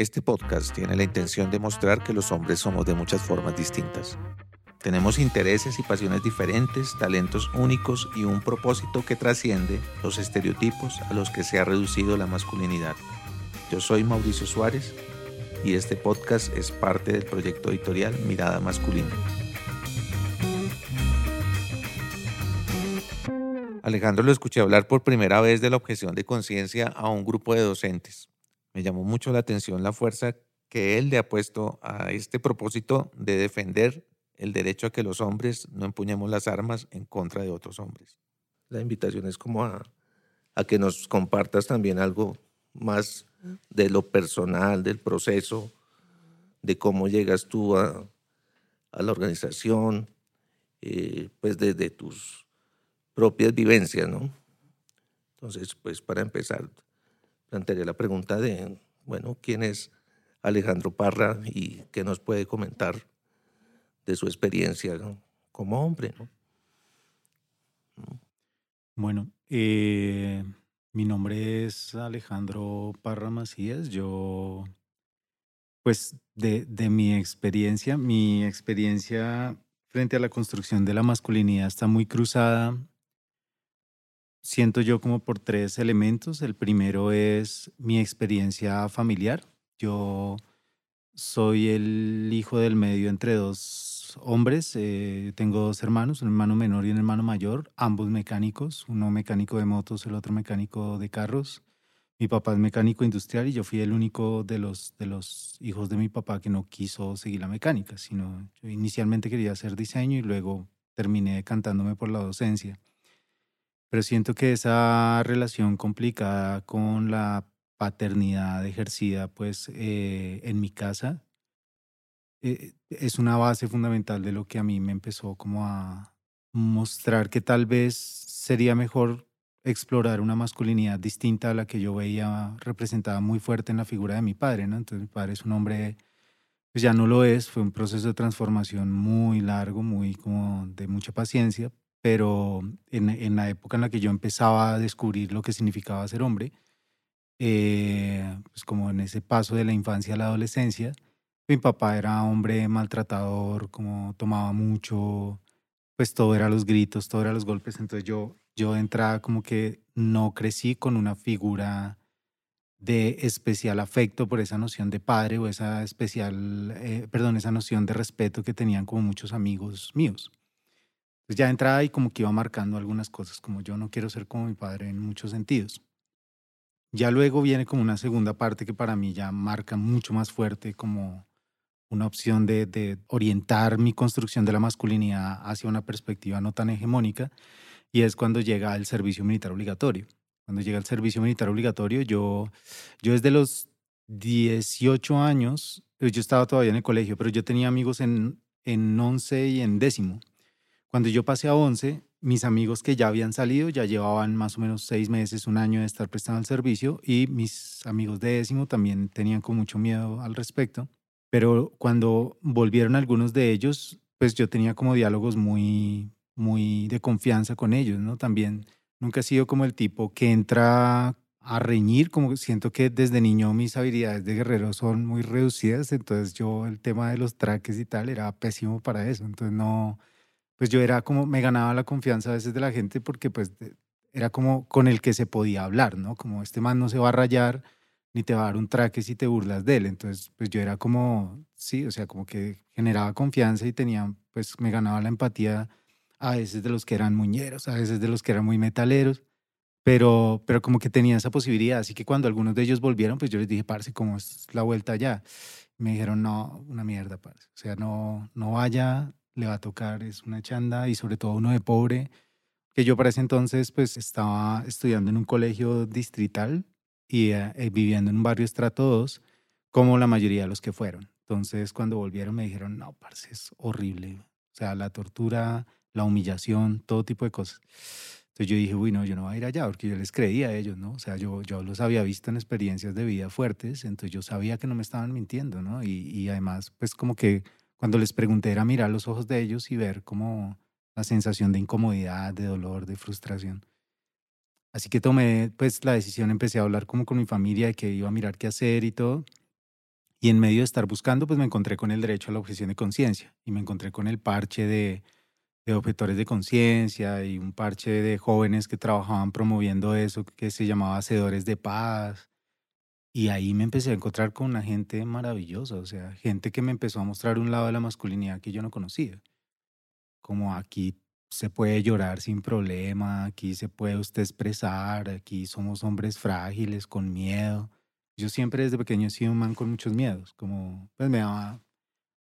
Este podcast tiene la intención de mostrar que los hombres somos de muchas formas distintas. Tenemos intereses y pasiones diferentes, talentos únicos y un propósito que trasciende los estereotipos a los que se ha reducido la masculinidad. Yo soy Mauricio Suárez y este podcast es parte del proyecto editorial Mirada Masculina. Alejandro lo escuché hablar por primera vez de la objeción de conciencia a un grupo de docentes. Me llamó mucho la atención la fuerza que él le ha puesto a este propósito de defender el derecho a que los hombres no empuñemos las armas en contra de otros hombres. La invitación es como a, a que nos compartas también algo más de lo personal, del proceso, de cómo llegas tú a, a la organización, eh, pues desde tus propias vivencias, ¿no? Entonces, pues para empezar, plantearía la pregunta de, bueno, ¿quién es Alejandro Parra y qué nos puede comentar de su experiencia como hombre. ¿no? Bueno, eh, mi nombre es Alejandro Parra Macías. Yo, pues, de, de mi experiencia, mi experiencia frente a la construcción de la masculinidad está muy cruzada siento yo como por tres elementos. El primero es mi experiencia familiar. Yo soy el hijo del medio entre dos hombres. Eh, tengo dos hermanos, un hermano menor y un hermano mayor, ambos mecánicos, uno mecánico de motos, el otro mecánico de carros. Mi papá es mecánico industrial y yo fui el único de los, de los hijos de mi papá que no quiso seguir la mecánica, sino yo inicialmente quería hacer diseño y luego terminé decantándome por la docencia. Pero siento que esa relación complicada con la paternidad ejercida pues eh, en mi casa eh, es una base fundamental de lo que a mí me empezó como a mostrar que tal vez sería mejor explorar una masculinidad distinta a la que yo veía representada muy fuerte en la figura de mi padre, ¿no? Entonces mi padre es un hombre, pues ya no lo es, fue un proceso de transformación muy largo, muy como de mucha paciencia, pero en, en la época en la que yo empezaba a descubrir lo que significaba ser hombre, eh, pues como en ese paso de la infancia a la adolescencia. Mi papá era hombre maltratador, como tomaba mucho, pues todo era los gritos, todo era los golpes. Entonces yo, yo de entrada como que no crecí con una figura de especial afecto por esa noción de padre o esa especial, eh, perdón, esa noción de respeto que tenían como muchos amigos míos. Pues ya de entrada y como que iba marcando algunas cosas, como yo no quiero ser como mi padre en muchos sentidos. Ya luego viene como una segunda parte que para mí ya marca mucho más fuerte como una opción de, orientar mi construcción de la masculinidad hacia una perspectiva no tan hegemónica, y es cuando llega el servicio militar obligatorio. Cuando llega el servicio militar obligatorio, yo, yo desde los 18 años, pues yo estaba todavía en el colegio, pero yo tenía amigos en, en 11 y en décimo. Cuando yo pasé a 11, mis amigos que ya habían salido ya llevaban más o menos seis meses, un año de estar prestando el servicio y mis amigos de décimo también tenían con mucho miedo al respecto. Pero cuando volvieron algunos de ellos, pues yo tenía como diálogos muy, muy de confianza con ellos, ¿no? También nunca he sido como el tipo que entra a reñir, como siento que desde niño mis habilidades de guerrero son muy reducidas, entonces yo el tema de los traques y tal era pésimo para eso, entonces no, pues yo era como, me ganaba la confianza a veces de la gente porque pues era como con el que se podía hablar, ¿no? Como este man no se va a rayar ni te va a dar un traque si te burlas de él. Entonces, pues yo era como, sí, o sea, como que generaba confianza y tenía, pues me ganaba la empatía a veces de los que eran muñeros, a veces de los que eran muy metaleros, pero, pero como que tenía esa posibilidad. Así que cuando algunos de ellos volvieron, pues yo les dije, parce, ¿cómo es la vuelta ya? Me dijeron, no, una mierda, parce. O sea, no, no vaya, le va a tocar, es una chanda y sobre todo uno de pobre, que yo para ese entonces pues estaba estudiando en un colegio distrital y eh, eh, viviendo en un barrio estrato 2, como la mayoría de los que fueron. Entonces cuando volvieron me dijeron, no, parce, es horrible. O sea, la tortura, la humillación, todo tipo de cosas. Entonces yo dije, uy, no, yo no voy a ir allá porque yo les creía a ellos, ¿no? O sea, yo, yo los había visto en experiencias de vida fuertes, entonces yo sabía que no me estaban mintiendo, ¿no? Y, y además, pues como que cuando les pregunté era mirar los ojos de ellos y ver como la sensación de incomodidad, de dolor, de frustración. Así que tomé pues la decisión, empecé a hablar como con mi familia de que iba a mirar qué hacer y todo. Y en medio de estar buscando, pues me encontré con el derecho a la objeción de conciencia y me encontré con el parche de, de objetores de conciencia y un parche de jóvenes que trabajaban promoviendo eso que se llamaba Hacedores de Paz. Y ahí me empecé a encontrar con una gente maravillosa, o sea, gente que me empezó a mostrar un lado de la masculinidad que yo no conocía. Como aquí se puede llorar sin problema, aquí se puede usted expresar, aquí somos hombres frágiles, con miedo. Yo siempre desde pequeño he sido un man con muchos miedos, como pues me daba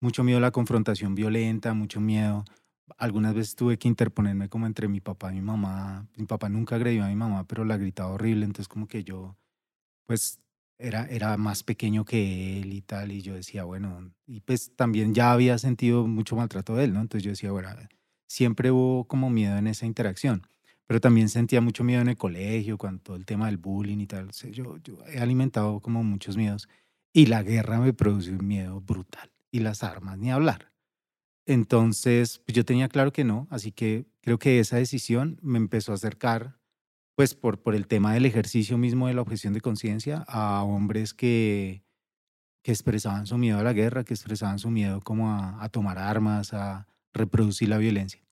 mucho miedo la confrontación violenta, mucho miedo. Algunas veces tuve que interponerme como entre mi papá y mi mamá. Mi papá nunca agredió a mi mamá, pero la gritaba horrible, entonces como que yo pues era, era más pequeño que él y tal, y yo decía, bueno, y pues también ya había sentido mucho maltrato de él, ¿no? Entonces yo decía, bueno, siempre hubo como miedo en esa interacción, pero también sentía mucho miedo en el colegio, cuando todo el tema del bullying y tal. yo, yo he alimentado como muchos miedos y la guerra me produce un miedo brutal y las armas, ni hablar. Entonces, pues yo tenía claro que no, así que creo que esa decisión me empezó a acercar, pues por, por el tema del ejercicio mismo de la objeción de conciencia, a hombres que, que expresaban su miedo a la guerra, que expresaban su miedo como a, a tomar armas, a, reproducir la violencia.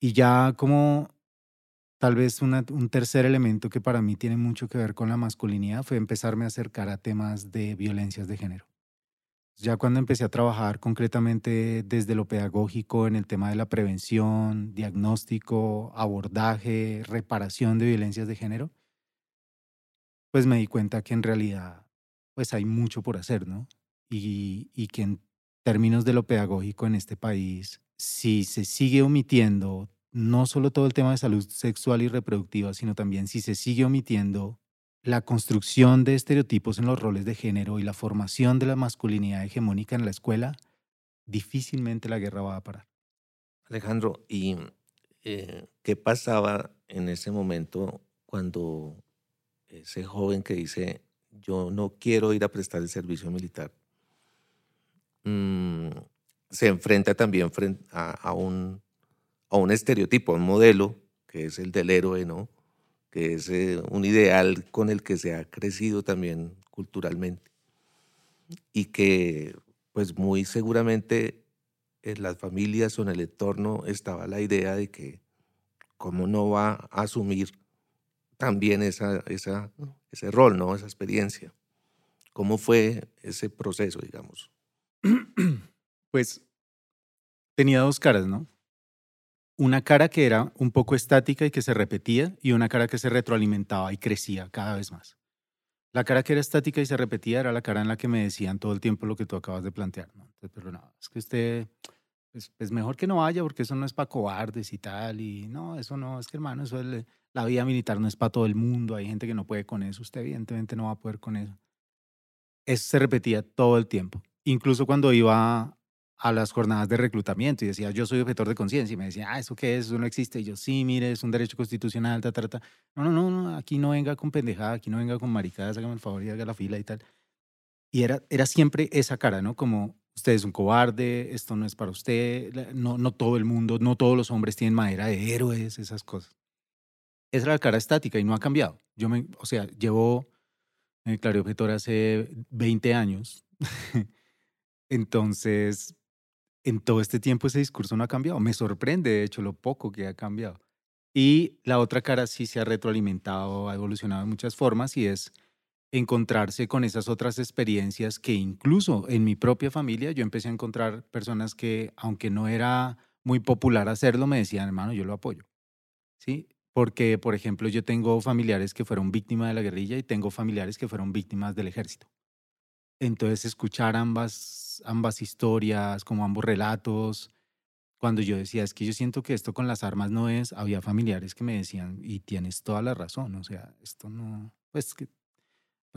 Y ya como tal vez un tercer elemento que para mí tiene mucho que ver con la masculinidad fue empezarme a acercar a temas de violencias de género. Ya cuando empecé a trabajar concretamente desde lo pedagógico en el tema de la prevención, diagnóstico, abordaje, reparación de violencias de género, pues me di cuenta que en realidad pues hay mucho por hacer, ¿no? Y, y que en términos de lo pedagógico en este país, si se sigue omitiendo no solo todo el tema de salud sexual y reproductiva, sino también si se sigue omitiendo la construcción de estereotipos en los roles de género y la formación de la masculinidad hegemónica en la escuela, difícilmente la guerra va a parar. Alejandro, ¿y eh, qué pasaba en ese momento cuando ese joven que dice, yo no quiero ir a prestar el servicio militar, Mm, se enfrenta también a, un, a un estereotipo, a un modelo, que es el del héroe, ¿no? Que es eh, un ideal con el que se ha crecido también culturalmente y que pues muy seguramente en las familias o en el entorno estaba la idea de que cómo no va a asumir también esa, esa, ese rol, ¿no? esa experiencia. ¿Cómo fue ese proceso, digamos? pues tenía dos caras, ¿no? Una cara que era un poco estática y que se repetía y una cara que se retroalimentaba y crecía cada vez más. La cara que era estática y se repetía era la cara en la que me decían todo el tiempo lo que tú acabas de plantear, pero no, es que usted, pues, es mejor que no vaya porque eso no es para cobardes y tal, y no, eso no, es que hermano, eso es, la vida militar no es para todo el mundo, hay gente que no puede con eso, usted evidentemente no va a poder con eso. Eso se repetía todo el tiempo incluso cuando iba a las jornadas de reclutamiento y decía, yo soy objetor de conciencia, y me decía, ah, ¿eso qué es? Eso no existe. Y yo, sí, mire, es un derecho constitucional, ta, ta, ta. No, no, no, no, aquí no venga con pendejada, aquí no venga con maricadas, hágame el favor y haga la fila y tal. Y era, era siempre esa cara, ¿no? Como, usted es un cobarde, esto no es para usted, no, no todo el mundo, no todos los hombres tienen madera de héroes, esas cosas. Esa era la cara estática y no ha cambiado. Yo me, o sea, llevo en el Claro Objetor hace 20 años. Entonces, en todo este tiempo ese discurso no ha cambiado. Me sorprende, de hecho, lo poco que ha cambiado. Y la otra cara sí se ha retroalimentado, ha evolucionado en muchas formas y es encontrarse con esas otras experiencias que incluso en mi propia familia yo empecé a encontrar personas que, aunque no era muy popular hacerlo, me decían, hermano, yo lo apoyo. ¿Sí? Porque, por ejemplo, yo tengo familiares que fueron víctimas de la guerrilla y tengo familiares que fueron víctimas del ejército. Entonces, escuchar ambas, ambas historias, como ambos relatos, cuando yo decía, es que yo siento que esto con las armas no es, había familiares que me decían, y tienes toda la razón, o sea, esto no, pues que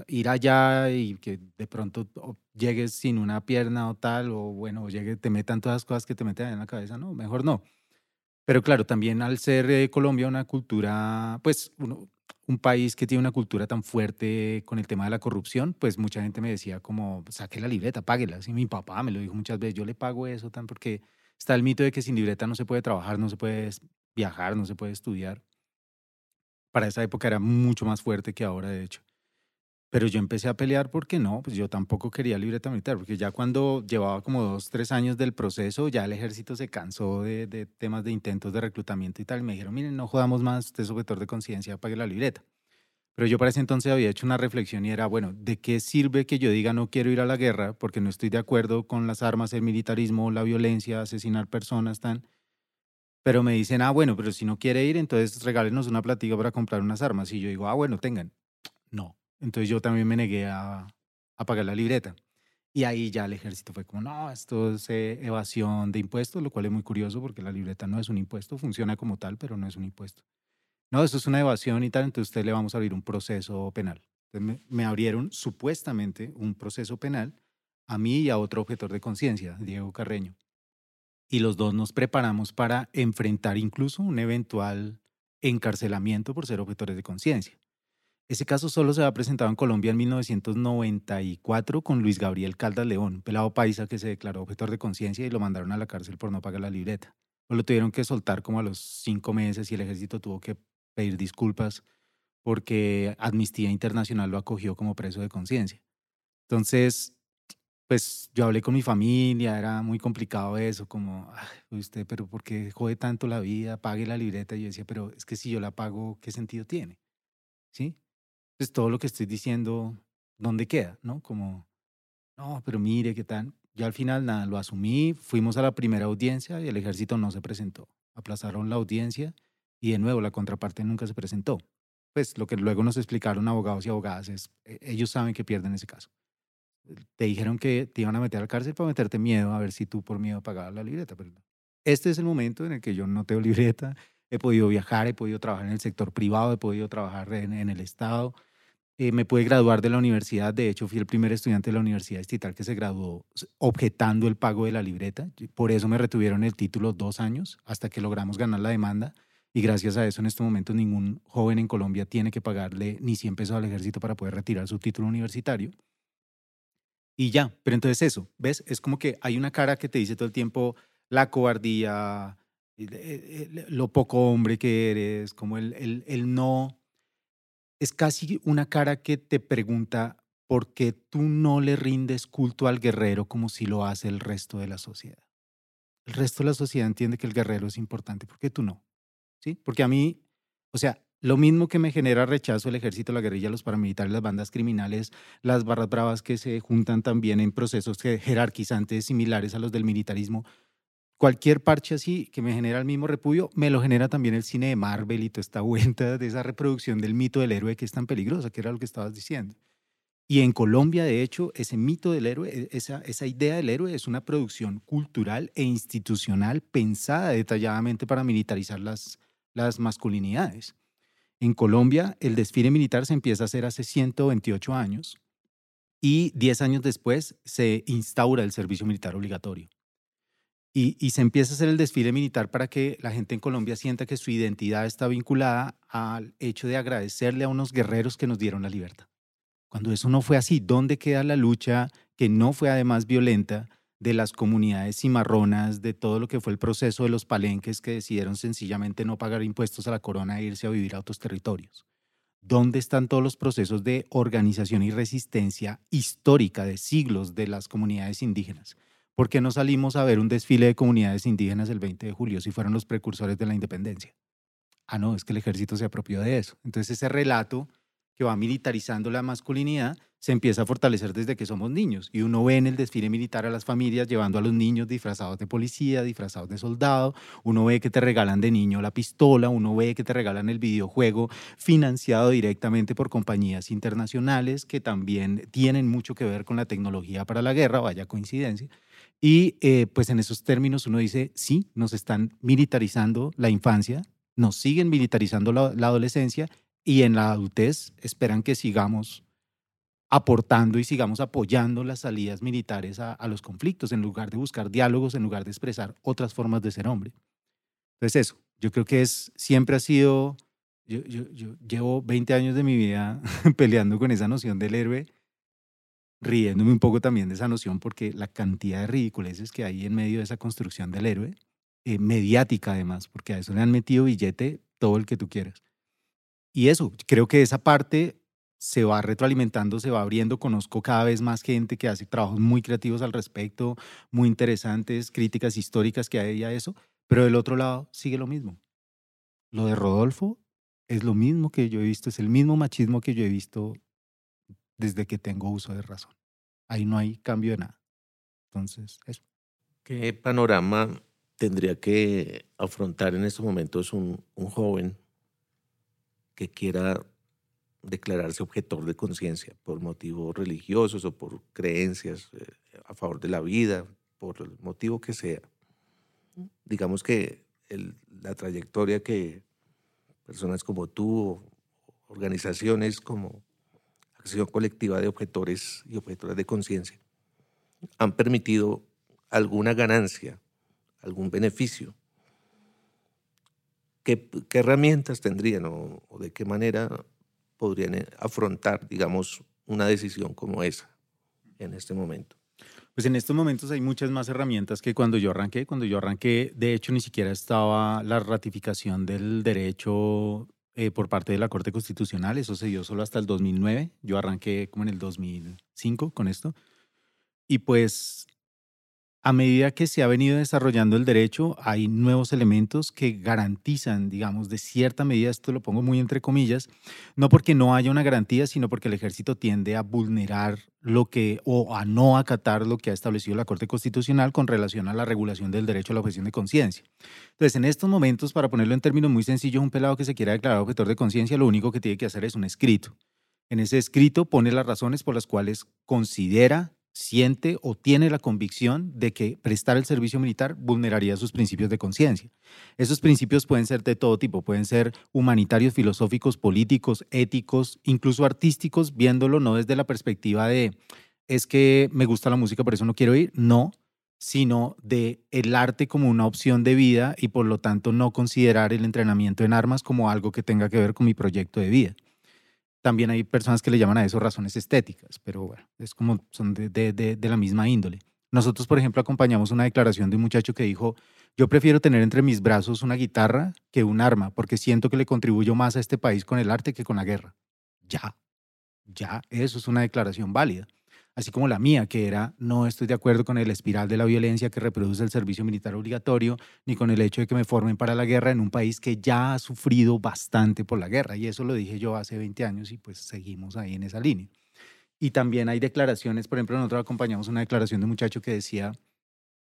ir allá y que de pronto llegues sin una pierna o tal, o bueno, llegue, te metan todas las cosas que te meten en la cabeza, no, mejor no. Pero claro, también al ser Colombia una cultura, pues uno, un país que tiene una cultura tan fuerte con el tema de la corrupción, pues mucha gente me decía como, saque la libreta, páguela. Así mi papá me lo dijo muchas veces, yo le pago eso tan porque está el mito de que sin libreta no se puede trabajar, no se puede viajar, no se puede estudiar. Para esa época era mucho más fuerte que ahora, de hecho. Pero yo empecé a pelear porque no, pues yo tampoco quería libreta militar, porque ya cuando llevaba como dos, tres años del proceso, ya el ejército se cansó de, temas de intentos de reclutamiento y tal. Y me dijeron, miren, no jodamos más, usted es objetor de conciencia, pague la libreta. Pero yo para ese entonces había hecho una reflexión y era, bueno, ¿de qué sirve que yo diga no quiero ir a la guerra porque no estoy de acuerdo con las armas, el militarismo, la violencia, asesinar personas, tan... Pero me dicen, ah, bueno, pero si no quiere ir, entonces regálenos una platica para comprar unas armas. Y yo digo, ah, bueno, tengan. No, entonces yo también me negué a, pagar la libreta. Y ahí ya el ejército fue como, no, esto es eh, evasión de impuestos, lo cual es muy curioso porque la libreta no es un impuesto, funciona como tal, pero no es un impuesto. No, esto es una evasión y tal, entonces usted le vamos a abrir un proceso penal. Entonces me, me abrieron supuestamente un proceso penal a mí y a otro objetor de conciencia, Diego Carreño. Y los dos nos preparamos para enfrentar incluso un eventual encarcelamiento por ser objetores de conciencia. Ese caso solo se había presentado en Colombia en 1994 con Luis Gabriel Caldas León, pelado paisa que se declaró objetor de conciencia y lo mandaron a la cárcel por no pagar la libreta. O lo tuvieron que soltar como a los cinco meses y el ejército tuvo que pedir disculpas porque Amnistía Internacional lo acogió como preso de conciencia. Entonces, pues yo hablé con mi familia, era muy complicado eso, como, usted, pero ¿por qué jode tanto la vida? Pague la libreta. Y yo decía, pero es que si yo la pago, ¿qué sentido tiene? ¿Sí? Pues todo lo que estoy diciendo, ¿dónde queda? ¿No? Como, no, pero mire, ¿qué tal? Yo al final nada, lo asumí, fuimos a la primera audiencia y el ejército no se presentó. Aplazaron la audiencia y de nuevo la contraparte nunca se presentó. Pues lo que luego nos explicaron abogados y abogadas es, e, ellos saben que pierden ese caso. Te dijeron que te iban a meter al cárcel para meterte miedo a ver si tú por miedo pagabas la libreta. Pero este es el momento en el que yo no tengo libreta, he podido viajar, he podido trabajar en el sector privado, he podido trabajar en, el Estado. Eh, me pude graduar de la universidad, de hecho fui el primer estudiante de la Universidad Estatal que se graduó objetando el pago de la libreta, por eso me retuvieron el título dos años hasta que logramos ganar la demanda y gracias a eso en este momento ningún joven en Colombia tiene que pagarle ni 100 pesos al ejército para poder retirar su título universitario. Y ya, pero entonces eso, ¿ves? Es como que hay una cara que te dice todo el tiempo la cobardía, lo poco hombre que eres, como el, el, el no, es casi una cara que te pregunta por qué tú no le rindes culto al guerrero como si lo hace el resto de la sociedad. El resto de la sociedad entiende que el guerrero es importante, ¿por qué tú no? ¿Sí? Porque a mí, o sea, lo mismo que me genera rechazo el ejército, la guerrilla, los paramilitares, las bandas criminales, las barras bravas que se juntan también en procesos jerarquizantes similares a los del militarismo, cualquier parche así que me genera el mismo repudio, me lo genera también el cine de Marvel y toda esta vuelta de esa reproducción del mito del héroe que es tan peligrosa, que era lo que estabas diciendo. Y en Colombia, de hecho, ese mito del héroe, e, esa, idea del héroe es una producción cultural e institucional pensada detalladamente para militarizar las, las masculinidades. En Colombia, el desfile militar se empieza a hacer hace 128 años y 10 años después se instaura el servicio militar obligatorio. Y, se empieza a hacer el desfile militar para que la gente en Colombia sienta que su identidad está vinculada al hecho de agradecerle a unos guerreros que nos dieron la libertad. Cuando eso no fue así, ¿dónde queda la lucha que no fue además violenta de las comunidades cimarronas, de todo lo que fue el proceso de los palenques que decidieron sencillamente no pagar impuestos a la corona e irse a vivir a otros territorios? ¿Dónde están todos los procesos de organización y resistencia histórica de siglos de las comunidades indígenas? ¿Por qué no salimos a ver un desfile de comunidades indígenas el 20 de julio si fueron los precursores de la independencia? Ah, no, es que el ejército se apropió de eso. Entonces ese relato que va militarizando la masculinidad se empieza a fortalecer desde que somos niños. Y uno ve en el desfile militar a las familias llevando a los niños disfrazados de policía, disfrazados de soldado. Uno ve que te regalan de niño la pistola, uno ve que te regalan el videojuego financiado directamente por compañías internacionales que también tienen mucho que ver con la tecnología para la guerra, vaya coincidencia. Y eh, pues en esos términos uno dice, sí, nos están militarizando la infancia, nos siguen militarizando la, adolescencia y en la adultez esperan que sigamos aportando y sigamos apoyando las salidas militares a, los conflictos en lugar de buscar diálogos, en lugar de expresar otras formas de ser hombre. Entonces eso, yo creo que es, siempre ha sido, yo, yo, yo llevo 20 años de mi vida peleando con esa noción del héroe riéndome un poco también de esa noción porque la cantidad de ridiculeces que hay en medio de esa construcción del héroe, eh, mediática además, porque a eso le han metido billete todo el que tú quieras. Y eso, creo que esa parte se va retroalimentando, se va abriendo. Conozco cada vez más gente que hace trabajos muy creativos al respecto, muy interesantes, críticas históricas que hay a eso, pero del otro lado sigue lo mismo. Lo de Rodolfo es lo mismo que yo he visto, es el mismo machismo que yo he visto desde que tengo uso de razón. Ahí no hay cambio de nada. Entonces, eso. ¿Qué panorama tendría que afrontar en estos momentos un, un joven que quiera declararse objetor de conciencia por motivos religiosos o por creencias eh, a favor de la vida, por el motivo que sea. Digamos que la trayectoria que personas como tú, organizaciones como Acción Colectiva de Objetores y Objetoras de Conciencia, han permitido alguna ganancia, algún beneficio. ¿Qué, herramientas tendrían o de qué manera podrían eh, afrontar, digamos, una decisión como esa en este momento? Pues en estos momentos hay muchas más herramientas que cuando yo arranqué. Cuando yo arranqué, de hecho, ni siquiera estaba la ratificación del derecho eh, por parte de la Corte Constitucional. Eso se dio solo hasta el 2009. Yo arranqué como en el 2005 con esto. Y pues a medida que se ha venido desarrollando el derecho, hay nuevos elementos que garantizan, digamos, de cierta medida, esto lo pongo muy entre comillas, no porque no haya una garantía, sino porque el ejército tiende a vulnerar lo que o a no acatar lo que ha establecido la Corte Constitucional con relación a la regulación del derecho a la objeción de conciencia. Entonces, en estos momentos, para ponerlo en términos muy sencillos, un pelado que se quiera declarar objetor de conciencia, lo único que tiene que hacer es un escrito. En ese escrito pone las razones por las cuales considera siente o tiene la convicción de que prestar el servicio militar vulneraría sus principios de conciencia. Esos principios pueden ser de todo tipo, pueden ser humanitarios, filosóficos, políticos, éticos, incluso artísticos, viéndolo no desde la perspectiva de es que me gusta la música, por eso no quiero ir, no, sino de el arte como una opción de vida y por lo tanto no considerar el entrenamiento en armas como algo que tenga que ver con mi proyecto de vida. También hay personas que le llaman a eso razones estéticas, pero bueno, es como son de, de, de, la misma índole. Nosotros, por ejemplo, acompañamos una declaración de un muchacho que dijo, yo prefiero tener entre mis brazos una guitarra que un arma, porque siento que le contribuyo más a este país con el arte que con la guerra. Ya, ya, eso es una declaración válida así como la mía, que era no estoy de acuerdo con el espiral de la violencia que reproduce el servicio militar obligatorio, ni con el hecho de que me formen para la guerra en un país que ya ha sufrido bastante por la guerra. Y eso lo dije yo hace 20 años y pues seguimos ahí en esa línea. Y también hay declaraciones, por ejemplo, nosotros acompañamos una declaración de un muchacho que decía,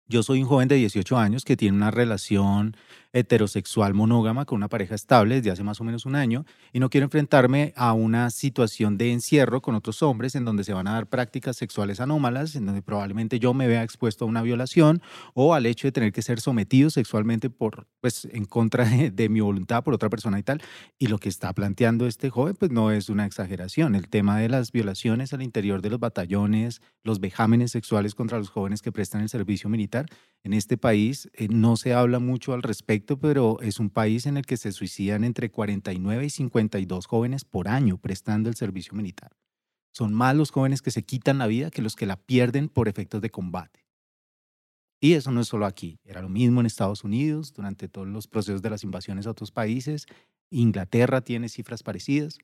yo soy un joven de 18 años que tiene una relación heterosexual monógama con una pareja estable desde hace más o menos un año y no quiero enfrentarme a una situación de encierro con otros hombres en donde se van a dar prácticas sexuales anómalas, en donde probablemente yo me vea expuesto a una violación o al hecho de tener que ser sometido sexualmente por, pues, en contra de, mi voluntad por otra persona y tal. Y lo que está planteando este joven, pues no es una exageración. El tema de las violaciones al interior de los batallones, los vejámenes sexuales contra los jóvenes que prestan el servicio militar, en este país eh, no se habla mucho al respecto, pero es un país en el que se suicidan entre 49 y 52 jóvenes por año prestando el servicio militar. Son más los jóvenes que se quitan la vida que los que la pierden por efectos de combate. Y eso no es solo aquí, era lo mismo en Estados Unidos durante todos los procesos de las invasiones a otros países. Inglaterra tiene cifras parecidas.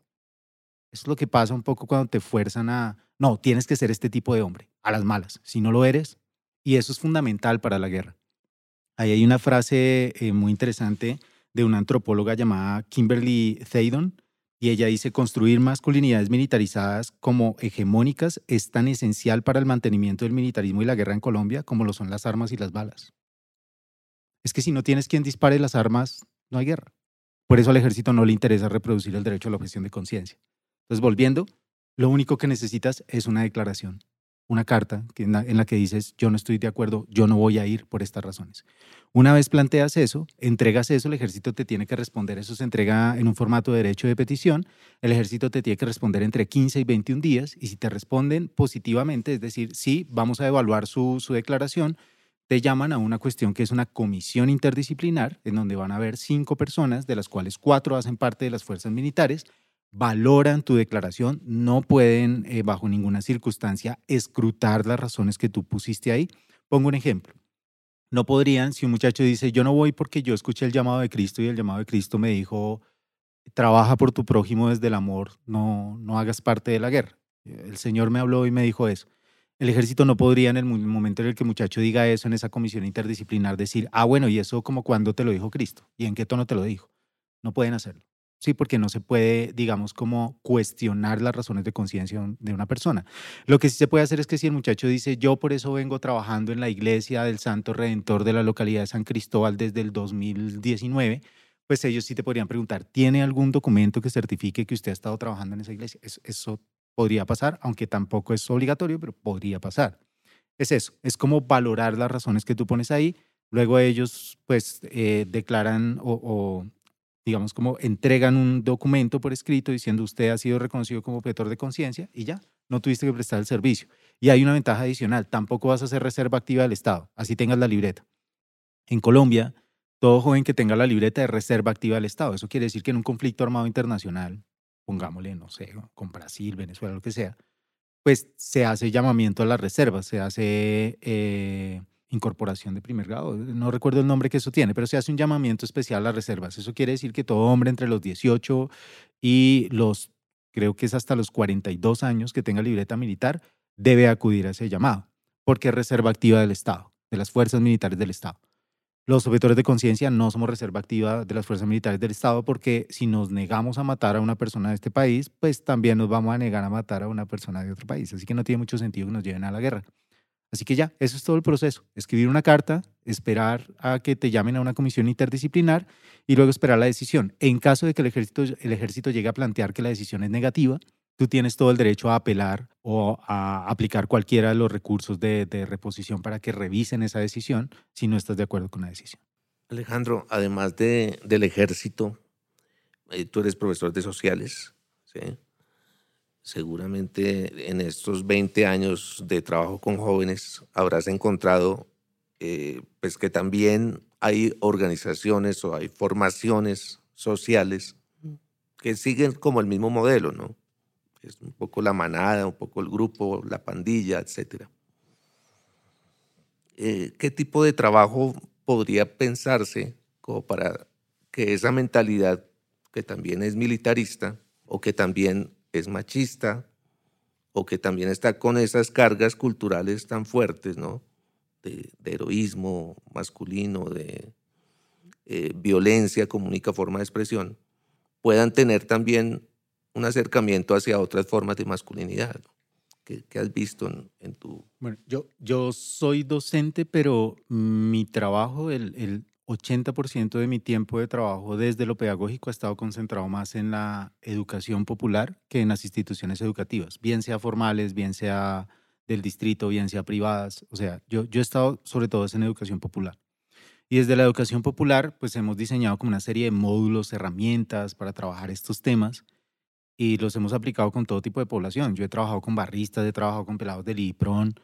Es lo que pasa un poco cuando te fuerzan a, no, tienes que ser este tipo de hombre, a las malas. Si no lo eres, y eso es fundamental para la guerra. Ahí hay una frase eh, muy interesante de una antropóloga llamada Kimberly Thaydon, y ella dice, construir masculinidades militarizadas como hegemónicas es tan esencial para el mantenimiento del militarismo y la guerra en Colombia como lo son las armas y las balas. Es que si no tienes quien dispare las armas, no hay guerra. Por eso al ejército no le interesa reproducir el derecho a la objeción de conciencia. Entonces, volviendo, lo único que necesitas es una declaración una carta en la, que dices, yo no estoy de acuerdo, yo no voy a ir por estas razones. Una vez planteas eso, entregas eso, el ejército te tiene que responder, eso se entrega en un formato de derecho de petición, el ejército te tiene que responder entre 15 y 21 días y si te responden positivamente, es decir, sí, vamos a evaluar su, su declaración, te llaman a una cuestión que es una comisión interdisciplinar, en donde van a haber cinco personas, de las cuales cuatro hacen parte de las fuerzas militares, valoran tu declaración, no pueden eh, bajo ninguna circunstancia escrutar las razones que tú pusiste ahí. Pongo un ejemplo. No podrían, si un muchacho dice, yo no voy porque yo escuché el llamado de Cristo y el llamado de Cristo me dijo, trabaja por tu prójimo desde el amor, no, no hagas parte de la guerra. El Señor me habló y me dijo eso. El ejército no podría en el momento en el que el muchacho diga eso en esa comisión interdisciplinar decir, ah, bueno, y eso como cuando te lo dijo Cristo y en qué tono te lo dijo. No pueden hacerlo. Sí, porque no se puede, digamos, como cuestionar las razones de conciencia de una persona. Lo que sí se puede hacer es que si el muchacho dice, yo por eso vengo trabajando en la iglesia del Santo Redentor de la localidad de San Cristóbal desde el 2019, pues ellos sí te podrían preguntar, ¿tiene algún documento que certifique que usted ha estado trabajando en esa iglesia? Eso, podría pasar, aunque tampoco es obligatorio, pero podría pasar. Es eso, es como valorar las razones que tú pones ahí. Luego ellos pues eh, declaran o digamos, como entregan un documento por escrito diciendo usted ha sido reconocido como objetor de conciencia y ya, no tuviste que prestar el servicio. Y hay una ventaja adicional, tampoco vas a hacer reserva activa del Estado, así tengas la libreta. En Colombia, todo joven que tenga la libreta de reserva activa del Estado, eso quiere decir que en un conflicto armado internacional, pongámosle, no sé, con Brasil, Venezuela, lo que sea, pues se hace llamamiento a la reserva, se hace... Eh, incorporación de primer grado, no recuerdo el nombre que eso tiene, pero se hace un llamamiento especial a reservas. Eso quiere decir que todo hombre entre los 18 y los, creo que es hasta los 42 años que tenga libreta militar, debe acudir a ese llamado, porque es reserva activa del Estado, de las fuerzas militares del Estado. Los objetores de conciencia no somos reserva activa de las fuerzas militares del Estado porque si nos negamos a matar a una persona de este país, pues también nos vamos a negar a matar a una persona de otro país. Así que no tiene mucho sentido que nos lleven a la guerra. Así que ya, eso es todo el proceso. Escribir una carta, esperar a que te llamen a una comisión interdisciplinar y luego esperar la decisión. En caso de que el ejército, el ejército llegue a plantear que la decisión es negativa, tú tienes todo el derecho a apelar o a aplicar cualquiera de los recursos de, reposición para que revisen esa decisión si no estás de acuerdo con la decisión. Alejandro, además de, del ejército, eh, tú eres profesor de sociales, ¿sí? Seguramente en estos 20 años de trabajo con jóvenes habrás encontrado eh, pues que también hay organizaciones o hay formaciones sociales que siguen como el mismo modelo, ¿no? Es un poco la manada, un poco el grupo, la pandilla, etc. Eh, ¿Qué tipo de trabajo podría pensarse como para que esa mentalidad, que también es militarista o que también es machista o que también está con esas cargas culturales tan fuertes, ¿no? De, heroísmo masculino, de eh, violencia como única forma de expresión, puedan tener también un acercamiento hacia otras formas de masculinidad. ¿Qué, has visto en, tu...? Bueno, yo, yo soy docente, pero mi trabajo, el 80% de mi tiempo de trabajo desde lo pedagógico ha estado concentrado más en la educación popular que en las instituciones educativas, bien sea formales, bien sea del distrito, bien sea privadas. O sea, yo, yo he estado sobre todo en educación popular. Y desde la educación popular, pues hemos diseñado como una serie de módulos, herramientas para trabajar estos temas y los hemos aplicado con todo tipo de población. Yo he trabajado con barristas, he trabajado con pelados del IPRON,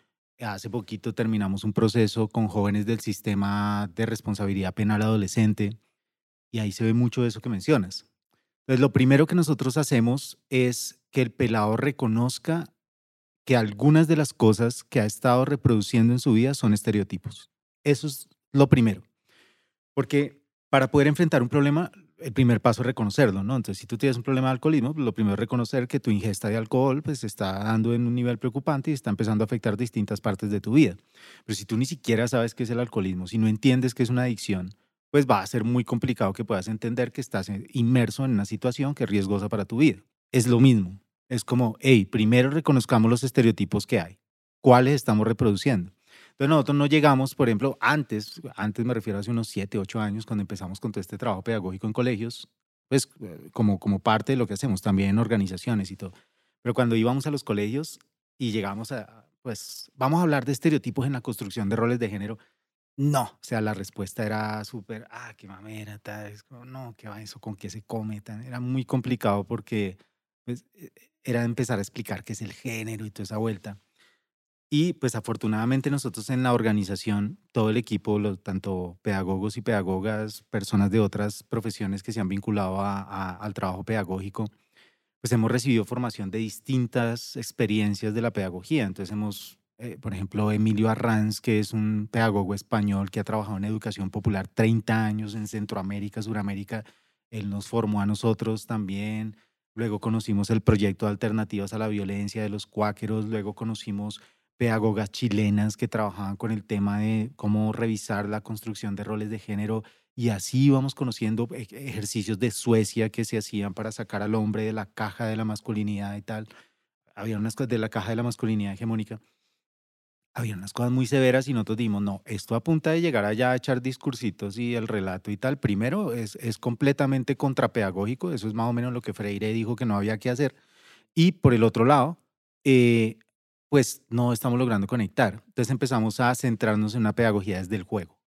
Hace poquito terminamos un proceso con jóvenes del sistema de responsabilidad penal adolescente y ahí se ve mucho de eso que mencionas. Entonces, lo primero que nosotros hacemos es que el pelado reconozca que algunas de las cosas que ha estado reproduciendo en su vida son estereotipos. Eso es lo primero. Porque para poder enfrentar un problema, el primer paso es reconocerlo, ¿no? Entonces, si tú tienes un problema de alcoholismo, pues, lo primero es reconocer que tu ingesta de alcohol pues está dando en un nivel preocupante y está empezando a afectar distintas partes de tu vida. Pero si tú ni siquiera sabes qué es el alcoholismo, si no entiendes qué es una adicción, pues va a ser muy complicado que puedas entender que estás inmerso en una situación que es riesgosa para tu vida. Es lo mismo. Es como, hey, primero reconozcamos los estereotipos que hay. ¿Cuáles estamos reproduciendo? Entonces nosotros no llegamos, por ejemplo, antes, antes me refiero a hace unos 7, 8 años, cuando empezamos con todo este trabajo pedagógico en colegios, pues eh, como, como parte de lo que hacemos, también en organizaciones y todo. Pero cuando íbamos a los colegios y llegamos a, pues, vamos a hablar de estereotipos en la construcción de roles de género, no, o sea, la respuesta era súper, ah, qué mamera, tal, no, qué va eso, con qué se come, tal. era muy complicado porque pues, e, era empezar a explicar qué es el género y toda esa vuelta. Y pues afortunadamente nosotros en la organización, todo el equipo, los, tanto pedagogos y pedagogas, personas de otras profesiones que se han vinculado al trabajo pedagógico, pues hemos recibido formación de distintas experiencias de la pedagogía. Entonces hemos, eh, por ejemplo, Emilio Arranz, que es un pedagogo español que ha trabajado en educación popular 30 años en Centroamérica, Suramérica, él nos formó a nosotros también. Luego conocimos el proyecto de alternativas a la violencia de los cuáqueros, luego conocimos pedagogas chilenas que trabajaban con el tema de cómo revisar la construcción de roles de género y así íbamos conociendo e, ejercicios de Suecia que se hacían para sacar al hombre de la caja de la masculinidad y tal. Había unas cosas de la caja de la masculinidad hegemónica. Había unas cosas muy severas y nosotros dimos, no, esto a punta de llegar allá a echar discursitos y el relato y tal, primero es, es completamente contrapedagógico, eso es más o menos lo que Freire dijo que no había que hacer. Y por el otro lado, eh, pues no estamos logrando conectar. Entonces empezamos a centrarnos en una pedagogía desde el juego.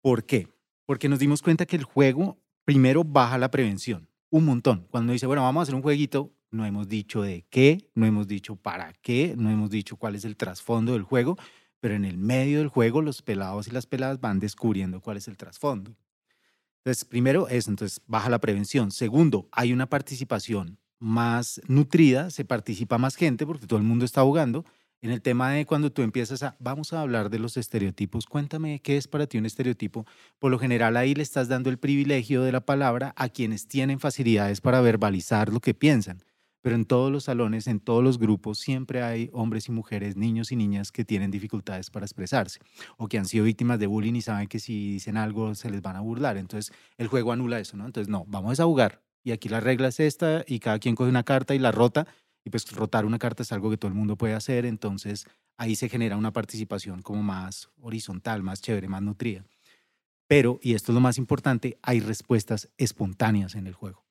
¿Por qué? porque nos dimos cuenta que el juego primero baja la prevención, un montón. Cuando dice, bueno, vamos a hacer un jueguito, no hemos dicho de qué, no hemos dicho para qué, no hemos dicho cuál es el trasfondo del juego, pero en el medio del juego los pelados y las peladas van descubriendo cuál es el trasfondo. Entonces, primero eso, entonces baja la prevención. Segundo, hay una participación más nutrida, se participa más gente porque todo el mundo está jugando en el tema de cuando tú empiezas a, vamos a hablar de los estereotipos, cuéntame qué es para ti un estereotipo. Por lo general ahí le estás dando el privilegio de la palabra a quienes tienen facilidades para verbalizar lo que piensan. Pero en todos los salones, en todos los grupos, siempre hay hombres y mujeres, niños y niñas que tienen dificultades para expresarse o que han sido víctimas de bullying y saben que si dicen algo se les van a burlar. Entonces el juego anula eso, ¿no? Entonces no, vamos a jugar y aquí la regla es esta y cada quien coge una carta y la rota y pues rotar una carta es algo que todo el mundo puede hacer, entonces ahí se genera una participación como más horizontal, más chévere, más nutrida. Pero, y esto es lo más importante, hay respuestas espontáneas en el juego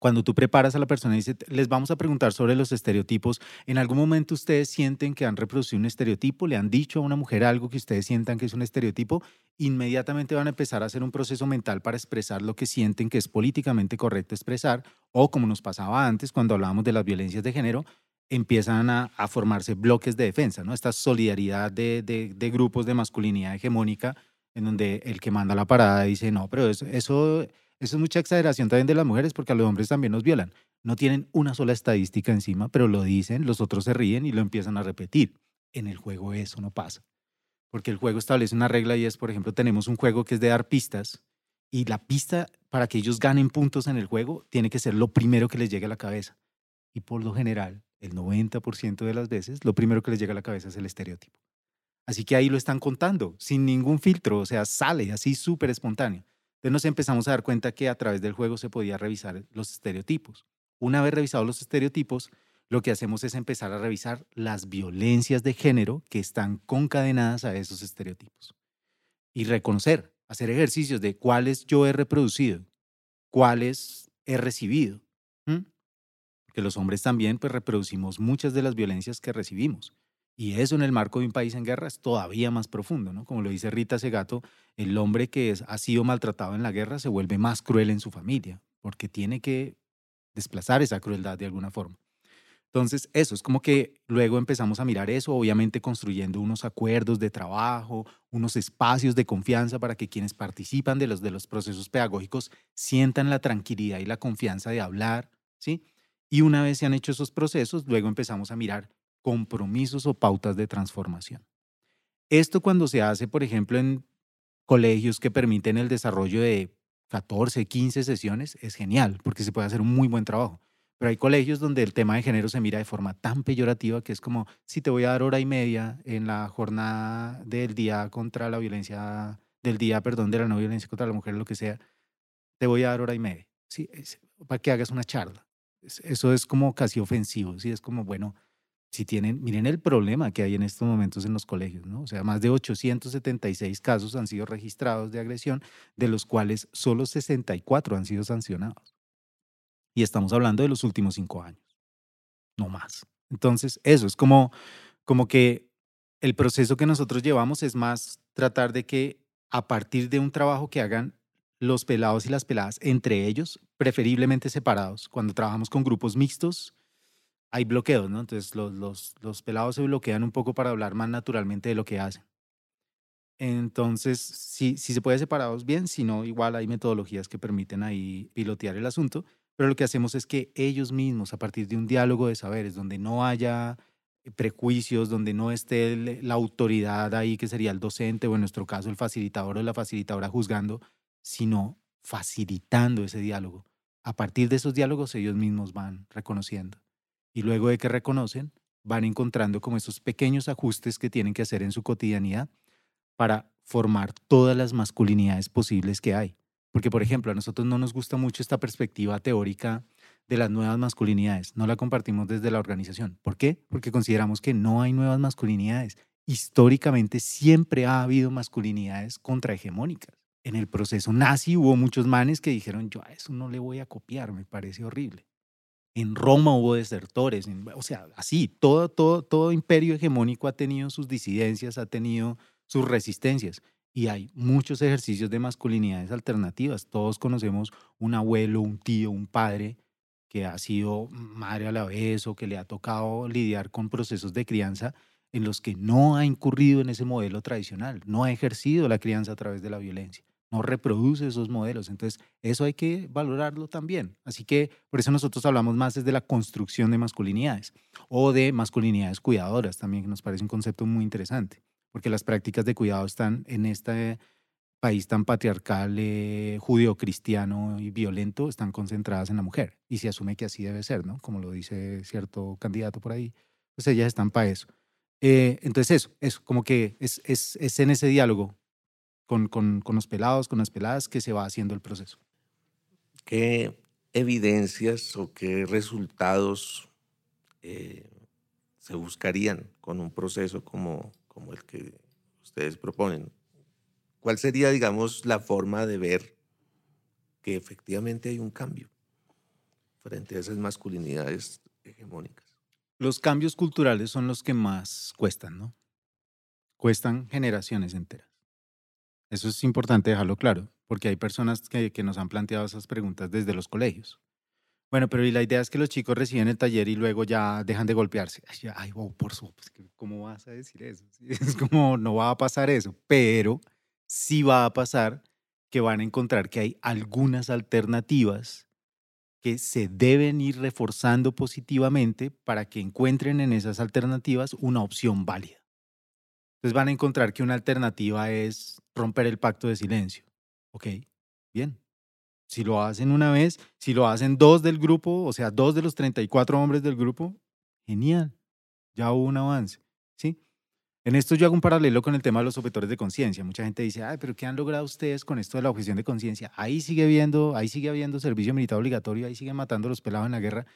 cuando tú preparas a la persona y dices, les vamos a preguntar sobre los estereotipos, ¿en algún momento ustedes sienten que han reproducido un estereotipo? ¿Le han dicho a una mujer algo que ustedes sientan que es un estereotipo? Inmediatamente van a empezar a hacer un proceso mental para expresar lo que sienten que es políticamente correcto expresar, o como nos pasaba antes cuando hablábamos de las violencias de género, empiezan a, formarse bloques de defensa, ¿no? Esta solidaridad de, grupos de masculinidad hegemónica en donde el que manda la parada dice, no, pero eso eso es mucha exageración también de las mujeres porque a los hombres también nos violan. No tienen una sola estadística encima, pero lo dicen, los otros se ríen y lo empiezan a repetir. En el juego eso no pasa. Porque el juego establece una regla y es, por ejemplo, tenemos un juego que es de dar pistas y la pista para que ellos ganen puntos en el juego tiene que ser lo primero que les llegue a la cabeza. Y por lo general, el 90% de las veces, lo primero que les llega a la cabeza es el estereotipo. Así que ahí lo están contando, sin ningún filtro, o sea, sale así súper espontáneo. Entonces nos empezamos a dar cuenta que a través del juego se podía revisar los estereotipos. Una vez revisados los estereotipos, lo que hacemos es empezar a revisar las violencias de género que están concadenadas a esos estereotipos. Y reconocer, hacer ejercicios de cuáles yo he reproducido, cuáles he recibido. Que los hombres también pues, reproducimos muchas de las violencias que recibimos. Y eso en el marco de un país en guerra es todavía más profundo, ¿no? Como lo dice Rita Segato, el hombre que es, ha sido maltratado en la guerra se vuelve más cruel en su familia, porque tiene que desplazar esa crueldad de alguna forma. Entonces, eso es como que luego empezamos a mirar eso, obviamente construyendo unos acuerdos de trabajo, unos espacios de confianza para que quienes participan de los, de los procesos pedagógicos sientan la tranquilidad y la confianza de hablar, ¿sí? Y una vez se han hecho esos procesos, luego empezamos a mirar compromisos o pautas de transformación. Esto cuando se hace, por ejemplo, en colegios que permiten el desarrollo de 14, 15 sesiones, es genial, porque se puede hacer un muy buen trabajo. Pero hay colegios donde el tema de género se mira de forma tan peyorativa que es como, si te voy a dar hora y media en la jornada del día contra la violencia, del día, perdón, de la no violencia contra la mujer, lo que sea, te voy a dar hora y media. Sí, para que hagas una charla. Eso es como casi ofensivo, ¿sí? Es como, bueno, si tienen, miren el problema que hay en estos momentos en los colegios, ¿no? O sea, más de 876 casos han sido registrados de agresión, de los cuales solo 64 han sido sancionados. Y estamos hablando de los últimos cinco años, no más. Entonces, eso es como, como que el proceso que nosotros llevamos es más tratar de que a partir de un trabajo que hagan los pelados y las peladas entre ellos, preferiblemente separados, cuando trabajamos con grupos mixtos, hay bloqueos, ¿no? Entonces los, los, los pelados se bloquean un poco para hablar más naturalmente de lo que hacen. Entonces, si, si se puede separados, bien, si no, igual hay metodologías que permiten ahí pilotear el asunto, pero lo que hacemos es que ellos mismos, a partir de un diálogo de saberes, donde no haya prejuicios, donde no esté la autoridad ahí, que sería el docente o en nuestro caso el facilitador o la facilitadora juzgando, sino facilitando ese diálogo. A partir de esos diálogos ellos mismos van reconociendo. Y luego de que reconocen, van encontrando como esos pequeños ajustes que tienen que hacer en su cotidianidad para formar todas las masculinidades posibles que hay. Porque, por ejemplo, a nosotros no nos gusta mucho esta perspectiva teórica de las nuevas masculinidades. No la compartimos desde la organización. ¿Por qué? Porque consideramos que no hay nuevas masculinidades. Históricamente siempre ha habido masculinidades contrahegemónicas. En el proceso nazi hubo muchos manes que dijeron, yo a eso no le voy a copiar, me parece horrible. En Roma hubo desertores, o sea, así, todo, todo, todo imperio hegemónico ha tenido sus disidencias, ha tenido sus resistencias. Y hay muchos ejercicios de masculinidades alternativas. Todos conocemos un abuelo, un tío, un padre que ha sido madre a la vez o que le ha tocado lidiar con procesos de crianza en los que no ha incurrido en ese modelo tradicional, no ha ejercido la crianza a través de la violencia, no reproduce esos modelos. Entonces, eso hay que valorarlo también. Así que por eso nosotros hablamos más desde la construcción de masculinidades o de masculinidades cuidadoras también, nos parece un concepto muy interesante porque las prácticas de cuidado están en este país tan patriarcal, eh, judío-cristiano y violento, están concentradas en la mujer. Y se asume que así debe ser, ¿no? Como lo dice cierto candidato por ahí, pues ellas están para eso. Eh, entonces eso, es como que es, es, es en ese diálogo con, con, con, los pelados, con las peladas, que se va haciendo el proceso. ¿Qué evidencias o qué resultados eh, se buscarían con un proceso como como el que ustedes proponen, ¿cuál sería, digamos, la forma de ver que efectivamente hay un cambio frente a esas masculinidades hegemónicas? Los cambios culturales son los que más cuestan, ¿no? Cuestan generaciones enteras. Eso es importante dejarlo claro, porque hay personas que, nos han planteado esas preguntas desde los colegios. Bueno, pero y la idea es que los chicos reciben el taller y luego ya dejan de golpearse. Ay, por supuesto, ¿cómo vas a decir eso? Es como, no va a pasar eso, pero sí va a pasar que van a encontrar que hay algunas alternativas que se deben ir reforzando positivamente para que encuentren en esas alternativas una opción válida. Entonces van a encontrar que una alternativa es romper el pacto de silencio. Ok, bien, si lo hacen una vez, si lo hacen dos del grupo, o sea, dos de los 34 hombres del grupo, genial, ya hubo un avance, ¿sí? En esto yo hago un paralelo con el tema de los objetores de conciencia. Mucha gente dice, ay, pero ¿qué han logrado ustedes con esto de la objeción de conciencia? Ahí sigue viendo, ahí sigue habiendo servicio militar obligatorio, ahí siguen matando a los pelados en la guerra.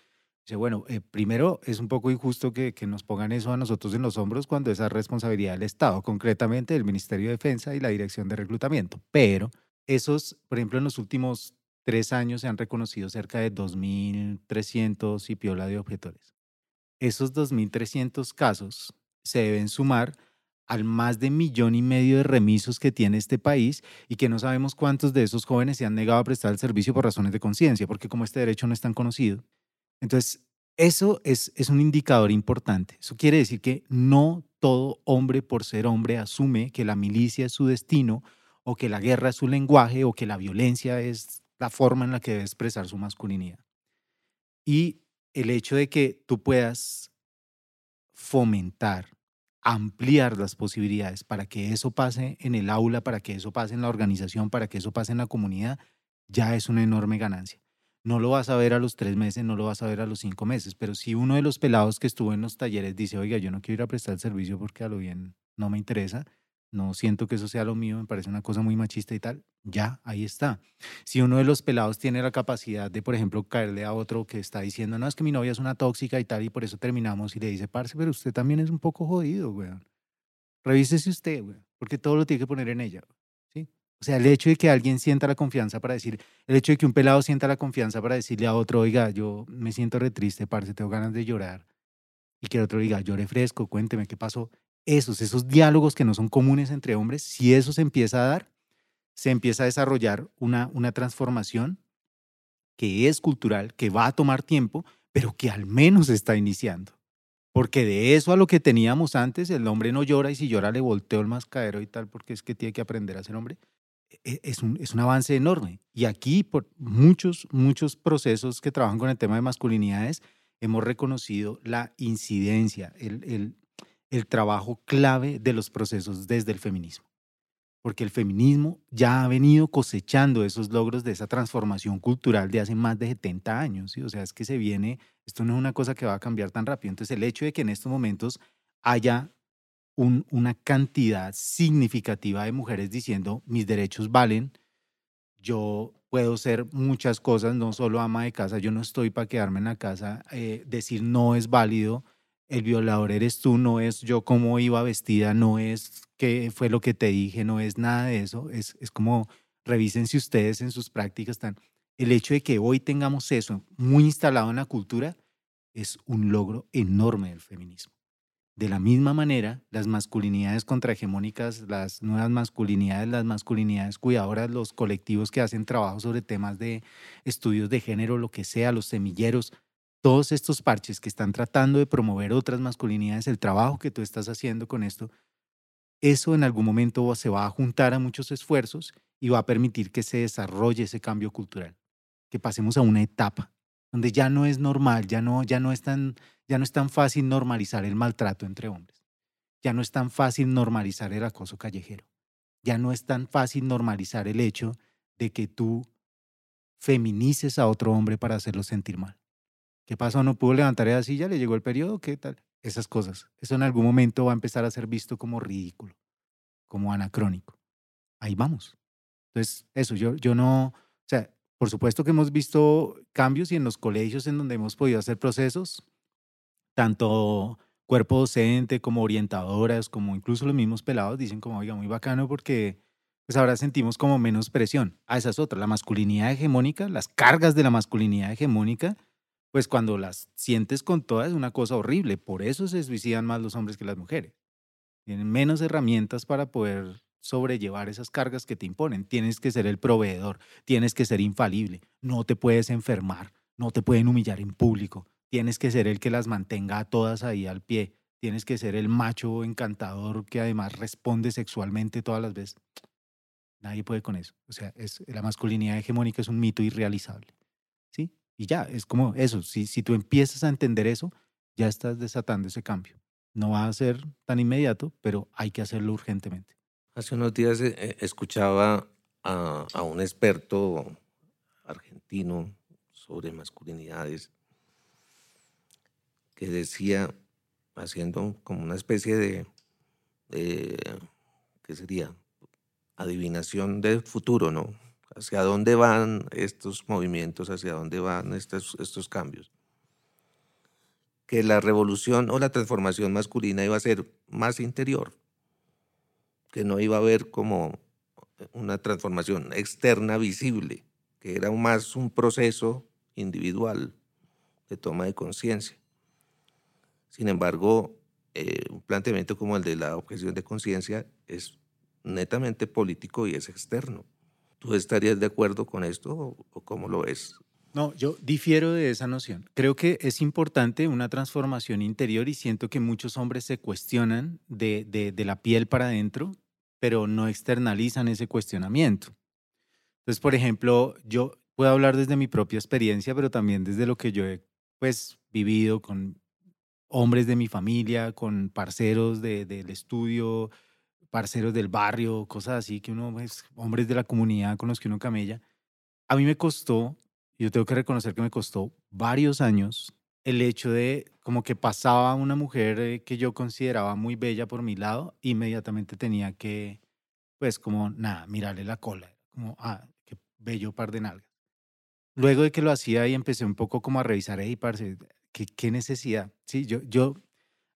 Dice, bueno, eh, primero es un poco injusto que, que, nos pongan eso a nosotros en los hombros cuando esa responsabilidad del Estado, concretamente del Ministerio de Defensa y la Dirección de Reclutamiento. Pero esos, por ejemplo, en los últimos tres años se han reconocido cerca de 2.300 y piola de objetores. Esos 2.300 casos se deben sumar al más de millón y medio de remisos que tiene este país y que no sabemos cuántos de esos jóvenes se han negado a prestar el servicio por razones de conciencia, porque como este derecho no es tan conocido. Entonces, eso es, un indicador importante. Eso quiere decir que no todo hombre por ser hombre asume que la milicia es su destino o que la guerra es su lenguaje o que la violencia es la forma en la que debe expresar su masculinidad. Y el hecho de que tú puedas fomentar, ampliar las posibilidades para que eso pase en el aula, para que eso pase en la organización, para que eso pase en la comunidad, ya es una enorme ganancia. No lo vas a ver a los tres meses, no lo vas a ver a los cinco meses, pero si uno de los pelados que estuvo en los talleres dice, oiga, yo no quiero ir a prestar el servicio porque a lo bien no me interesa, no siento que eso sea lo mío, me parece una cosa muy machista y tal, ya, ahí está. Si uno de los pelados tiene la capacidad de, por ejemplo, caerle a otro que está diciendo, no, es que mi novia es una tóxica y tal, y por eso terminamos, y le dice, parce, pero usted también es un poco jodido, weón. Revísese usted, weón, porque todo lo tiene que poner en ella, ¿sí? O sea, el hecho de que alguien sienta la confianza para decir, el hecho de que un pelado sienta la confianza para decirle a otro, oiga, yo me siento re triste, parce, tengo ganas de llorar, y que el otro diga, llore fresco, cuénteme qué pasó, esos, esos diálogos que no son comunes entre hombres, si eso se empieza a dar, se empieza a desarrollar una, una transformación que es cultural, que va a tomar tiempo, pero que al menos está iniciando. Porque de eso a lo que teníamos antes, el hombre no llora y si llora le volteo el mascadero y tal, porque es que tiene que aprender a ser hombre, es un, es un avance enorme. Y aquí, por muchos, muchos procesos que trabajan con el tema de masculinidades, hemos reconocido la incidencia, el, el, el trabajo clave de los procesos desde el feminismo. porque el feminismo ya ha venido cosechando esos logros de esa transformación cultural de hace más de 70 años. O sea, es que se viene, esto no es una cosa que va a cambiar tan rápido. Entonces, el hecho de que en estos momentos haya una cantidad significativa de mujeres diciendo mis derechos valen, yo puedo ser muchas cosas, no solo ama de casa, yo no estoy para quedarme en la casa, eh, decir no es válido, el violador eres tú, no es yo cómo iba vestida, no es qué fue lo que te dije, no es nada de eso, es, es como revisen si ustedes en sus prácticas están. El hecho de que hoy tengamos eso muy instalado en la cultura es un logro enorme del feminismo. De la misma manera, las masculinidades contrahegemónicas, las nuevas masculinidades, las masculinidades cuidadoras, los colectivos que hacen trabajo sobre temas de estudios de género, lo que sea, los semilleros, todos estos parches que están tratando de promover otras masculinidades, el trabajo que tú estás haciendo con esto, eso en algún momento se va a juntar a muchos esfuerzos y va a permitir que se desarrolle ese cambio cultural, que pasemos a una etapa donde ya no es normal, ya no, ya no, es, tan, ya no es tan fácil normalizar el maltrato entre hombres, ya no es tan fácil normalizar el acoso callejero, ya no es tan fácil normalizar el hecho de que tú feminices a otro hombre para hacerlo sentir mal. ¿Qué pasó? ¿No pudo levantar esa silla? ¿Le llegó el periodo? ¿Qué tal? Esas cosas. Eso en algún momento va a empezar a ser visto como ridículo, como anacrónico. Ahí vamos. Entonces, eso, yo, yo no, o sea, por supuesto que hemos visto cambios y en los colegios en donde hemos podido hacer procesos, tanto cuerpo docente como orientadoras, como incluso los mismos pelados dicen como, oiga, muy bacano porque pues ahora sentimos como menos presión. Ah, esa es otra, la masculinidad hegemónica, las cargas de la masculinidad hegemónica, pues cuando las sientes con todas es una cosa horrible. Por eso se suicidan más los hombres que las mujeres. Tienen menos herramientas para poder sobrellevar esas cargas que te imponen. Tienes que ser el proveedor, tienes que ser infalible, no te puedes enfermar, no te pueden humillar en público, tienes que ser el que las mantenga a todas ahí al pie, tienes que ser el macho encantador que además responde sexualmente todas las veces. Nadie puede con eso. O sea, es, la masculinidad hegemónica es un mito irrealizable. ¿Sí? Y ya, es como eso. Si, si tú empiezas a entender eso, ya estás desatando ese cambio. No va a ser tan inmediato, pero hay que hacerlo urgentemente. Hace unos días eh, escuchaba a, un experto argentino sobre masculinidades que decía, haciendo como una especie de, ¿qué sería? Adivinación del futuro, ¿no? Hacia dónde van estos movimientos, hacia dónde van estos, estos cambios. Que la revolución o la transformación masculina iba a ser más interior, que no iba a haber como una transformación externa visible, que era más un proceso individual de toma de conciencia. Sin embargo, eh, un planteamiento como el de la objeción de conciencia es netamente político y es externo. ¿Tú estarías de acuerdo con esto o, cómo lo ves? No, yo difiero de esa noción. Creo que es importante una transformación interior y siento que muchos hombres se cuestionan de, de, de la piel para adentro pero no externalizan ese cuestionamiento. Entonces, por ejemplo, yo puedo hablar desde mi propia experiencia, pero también desde lo que yo he pues, vivido con hombres de mi familia, con parceros de, del estudio, parceros del barrio, cosas así, que uno, es pues, hombres de la comunidad con los que uno camella. A mí me costó, yo tengo que reconocer que me costó varios años el hecho de como que pasaba una mujer eh, que yo consideraba muy bella por mi lado, inmediatamente tenía que, pues como, nada, mirarle la cola, como, ah, qué bello par de nalgas. Luego de que lo hacía y empecé un poco como a revisar, y parce, ¿qué, ¿qué necesidad? Sí, yo, yo,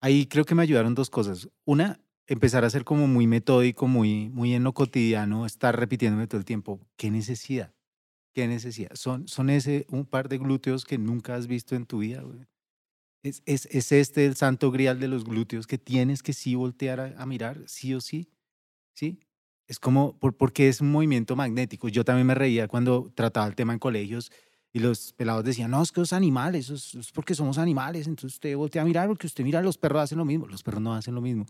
ahí creo que me ayudaron dos cosas. Una, empezar a ser como muy metódico, muy, muy en lo cotidiano, estar repitiéndome todo el tiempo, ¿qué necesidad? ¿Qué necesidad? Son, son ese un par de glúteos que nunca has visto en tu vida. Es, es, es, este el santo grial de los glúteos que tienes que sí voltear a, mirar, sí o sí. ¿Sí? Es como, por, porque es un movimiento magnético. Yo también me reía cuando trataba el tema en colegios y los pelados decían, no, es que los animales, es, porque somos animales, entonces usted voltea a mirar porque usted mira, los perros hacen lo mismo. Los perros no hacen lo mismo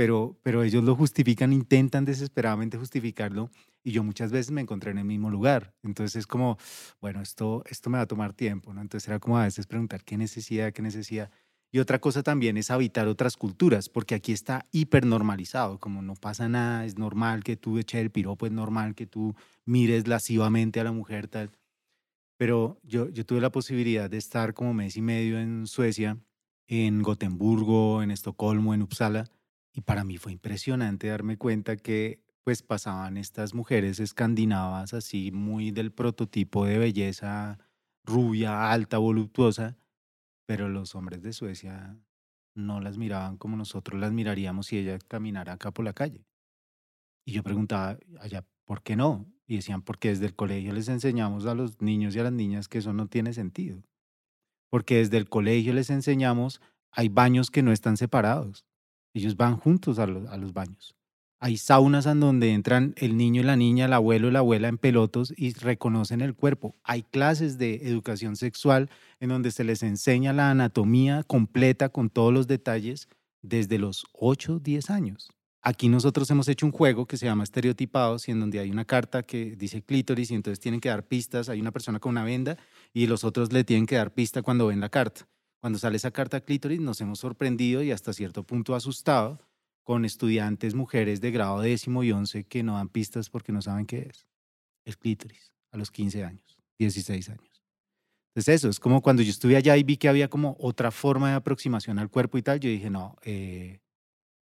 pero, pero ellos lo justifican, intentan desesperadamente justificarlo y yo muchas veces me encontré en el mismo lugar. Entonces es como, bueno, esto, esto me va a tomar tiempo, ¿no? Entonces era como a veces preguntar qué necesidad, qué necesidad. Y otra cosa también es habitar otras culturas, porque aquí está hipernormalizado, como no pasa nada, es normal que tú eches el piropo, es normal que tú mires lascivamente a la mujer, tal. Pero yo, yo tuve la posibilidad de estar como mes y medio en Suecia, en Gotemburgo, en Estocolmo, en Uppsala, y para mí fue impresionante darme cuenta que pues pasaban estas mujeres escandinavas así muy del prototipo de belleza rubia, alta, voluptuosa, pero los hombres de Suecia no las miraban como nosotros las miraríamos si ella caminara acá por la calle. Y yo preguntaba allá, ¿por qué no? Y decían, porque desde el colegio les enseñamos a los niños y a las niñas que eso no tiene sentido. Porque desde el colegio les enseñamos, hay baños que no están separados. Ellos van juntos a los, a los baños. Hay saunas en donde entran el niño y la niña, el abuelo y la abuela en pelotos y reconocen el cuerpo. Hay clases de educación sexual en donde se les enseña la anatomía completa con todos los detalles desde los 8, 10 años. Aquí nosotros hemos hecho un juego que se llama Estereotipados y en donde hay una carta que dice clítoris y entonces tienen que dar pistas. Hay una persona con una venda y los otros le tienen que dar pista cuando ven la carta. Cuando sale esa carta clítoris nos hemos sorprendido y hasta cierto punto asustado con estudiantes mujeres de grado décimo y once que no dan pistas porque no saben qué es. El clítoris, a los 15 años, 16 años. Entonces eso, es como cuando yo estuve allá y vi que había como otra forma de aproximación al cuerpo y tal, yo dije, no, eh,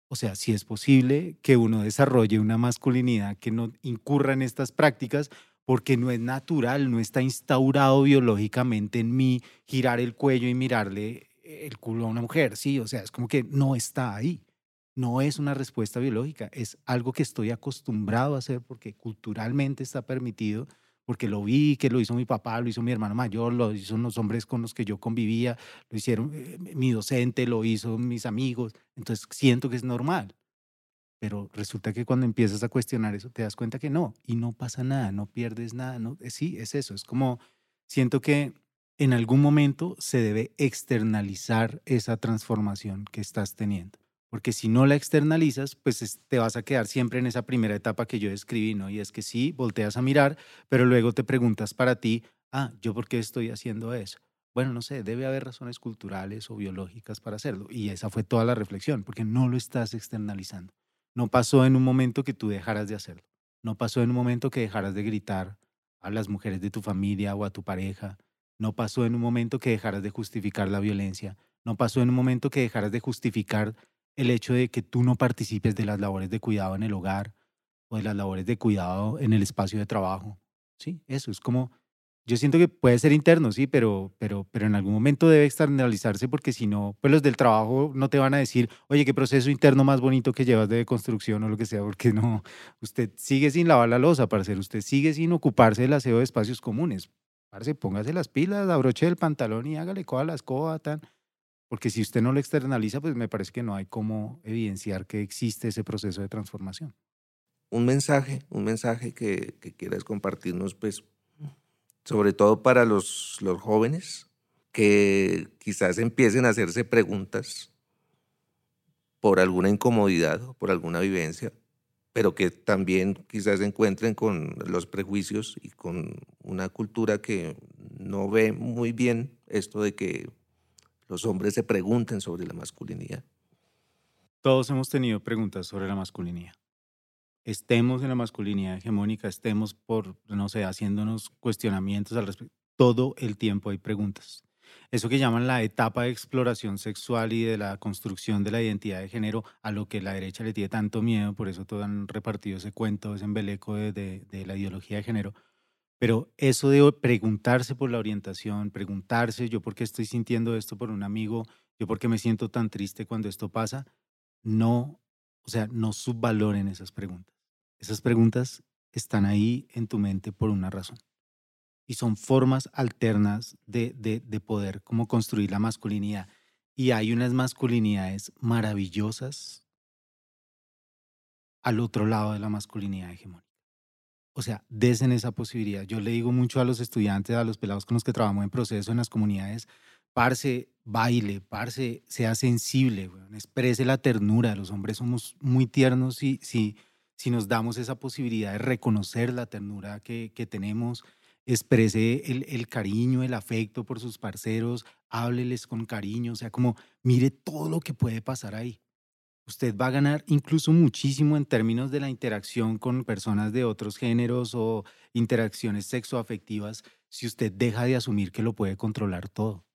o sea, si es posible que uno desarrolle una masculinidad que no incurra en estas prácticas, porque no es natural, no está instaurado biológicamente en mí girar el cuello y mirarle el culo a una mujer, sí, o sea, es como que no está ahí no es una respuesta biológica, es algo que estoy acostumbrado a hacer porque culturalmente está permitido, porque lo vi, que lo hizo mi papá, lo hizo mi hermano mayor, lo hizo los hombres con los que yo convivía, lo hicieron eh, mi docente, lo hizo mis amigos, entonces siento que es normal. Pero resulta que cuando empiezas a cuestionar eso te das cuenta que no, y no pasa nada, no pierdes nada, no, eh, sí, es eso, es como siento que en algún momento se debe externalizar esa transformación que estás teniendo porque si no la externalizas, pues te vas a quedar siempre en esa primera etapa que yo describí, ¿no? Y es que sí, volteas a mirar, pero luego te preguntas para ti, ah, ¿yo por qué estoy haciendo eso? Bueno, no sé, debe haber razones culturales o biológicas para hacerlo. Y esa fue toda la reflexión, porque no lo estás externalizando. No pasó en un momento que tú dejaras de hacerlo. No pasó en un momento que dejaras de gritar a las mujeres de tu familia o a tu pareja. No pasó en un momento que dejaras de justificar la violencia. No pasó en un momento que dejaras de justificar el hecho de que tú no participes de las labores de cuidado en el hogar o de las labores de cuidado en el espacio de trabajo. Sí, eso es como, yo siento que puede ser interno, sí, pero, pero, pero en algún momento debe externalizarse porque si no, pues los del trabajo no te van a decir, oye, qué proceso interno más bonito que llevas de construcción o lo que sea, porque no, usted sigue sin lavar la losa, hacer usted sigue sin ocuparse del aseo de espacios comunes. Parce, póngase las pilas, abroche el pantalón y hágale coja la escoba, tan porque si usted no lo externaliza, pues me parece que no hay cómo evidenciar que existe ese proceso de transformación. Un mensaje, un mensaje que, quieras compartirnos, pues, sobre todo para los, los jóvenes que quizás empiecen a hacerse preguntas por alguna incomodidad o por alguna vivencia, pero que también quizás se encuentren con los prejuicios y con una cultura que no ve muy bien esto de que los hombres se pregunten sobre la masculinidad. Todos hemos tenido preguntas sobre la masculinidad. Estemos en la masculinidad hegemónica, estemos por, no sé, haciéndonos cuestionamientos al respecto. Todo el tiempo hay preguntas. Eso que llaman la etapa de exploración sexual y de la construcción de la identidad de género, a lo que la derecha le tiene tanto miedo, por eso todo han repartido ese cuento, ese embeleco de, de la ideología de género, pero eso de preguntarse por la orientación, preguntarse yo por qué estoy sintiendo esto por un amigo, yo por qué me siento tan triste cuando esto pasa, no, o sea, no subvaloren esas preguntas. Esas preguntas están ahí en tu mente por una razón. Y son formas alternas de, de, de poder como construir la masculinidad. Y hay unas masculinidades maravillosas al otro lado de la masculinidad hegemónica o sea, desen esa posibilidad. Yo le digo mucho a los estudiantes, a los pelados con los que trabajamos en proceso en las comunidades, parce, baile, parce, sea sensible, exprese la ternura. Los hombres somos muy tiernos si, si, si nos damos esa posibilidad de reconocer la ternura que, que tenemos, exprese el, el, cariño, el afecto por sus parceros, hábleles con cariño, o sea, como mire todo lo que puede pasar ahí. Usted va a ganar incluso muchísimo en términos de la interacción con personas de otros géneros o interacciones sexoafectivas si usted deja de asumir que lo puede controlar todo.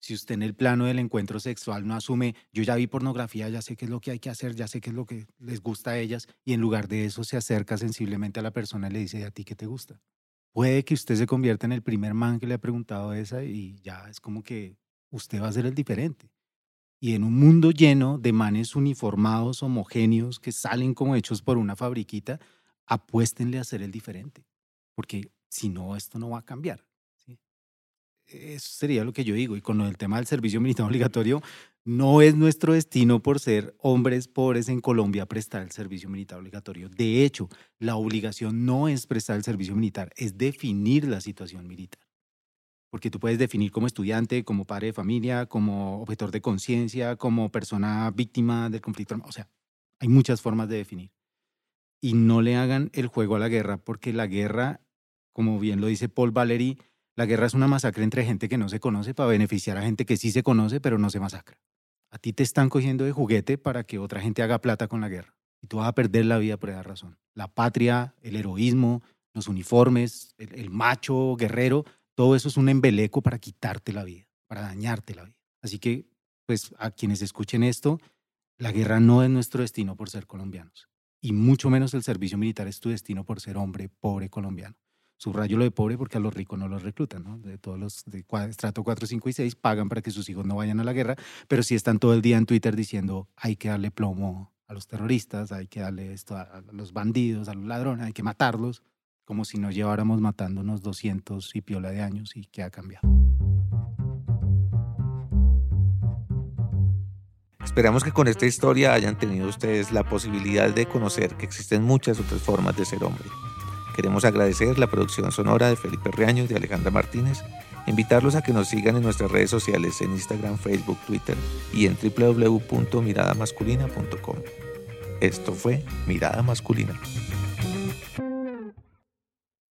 Si usted en el plano del encuentro sexual no asume, yo ya vi pornografía, ya sé qué es lo que hay que hacer, ya sé qué es lo que les gusta a ellas, y en lugar de eso se acerca sensiblemente a la persona y le dice, ¿a ti qué te gusta? Puede que usted se convierta en el primer man que le ha preguntado esa y ya es como que usted va a ser el diferente. Y en un mundo lleno de manes uniformados, homogéneos, que salen como hechos por una fabriquita, apuéstenle a ser el diferente. Porque si no, esto no va a cambiar. Eso sería lo que yo digo. Y con el tema del servicio militar obligatorio, no es nuestro destino por ser hombres pobres en Colombia prestar el servicio militar obligatorio. De hecho, la obligación no es prestar el servicio militar, es definir la situación militar. Porque tú puedes definir como estudiante, como padre de familia, como objetor de conciencia, como persona víctima del conflicto. O sea, hay muchas formas de definir. Y no le hagan el juego a la guerra, porque la guerra, como bien lo dice Paul Valéry, la guerra es una masacre entre gente que no se conoce para beneficiar a gente que sí se conoce, pero no se masacra. A ti te están cogiendo de juguete para que otra gente haga plata con la guerra. Y tú vas a perder la vida por esa razón. La patria, el heroísmo, los uniformes, el, macho guerrero, todo eso es un embeleco para quitarte la vida, para dañarte la vida. Así que, pues, a quienes escuchen esto, la guerra no es nuestro destino por ser colombianos. Y mucho menos el servicio militar es tu destino por ser hombre pobre colombiano. Subrayo lo de pobre porque a los ricos no los reclutan, ¿no? De todos los de estrato 4, 5 y 6 pagan para que sus hijos no vayan a la guerra, pero sí están todo el día en Twitter diciendo hay que darle plomo a los terroristas, hay que darle esto a los bandidos, a los ladrones, hay que matarlos, como si nos lleváramos matándonos 200 y piola de años y que ha cambiado. Esperamos que con esta historia hayan tenido ustedes la posibilidad de conocer que existen muchas otras formas de ser hombre Queremos agradecer la producción sonora de Felipe Reaño y de Alejandra Martínez. Invitarlos a que nos sigan en nuestras redes sociales en Instagram, Facebook, Twitter y en www.miradamasculina.com. Esto fue Mirada Masculina.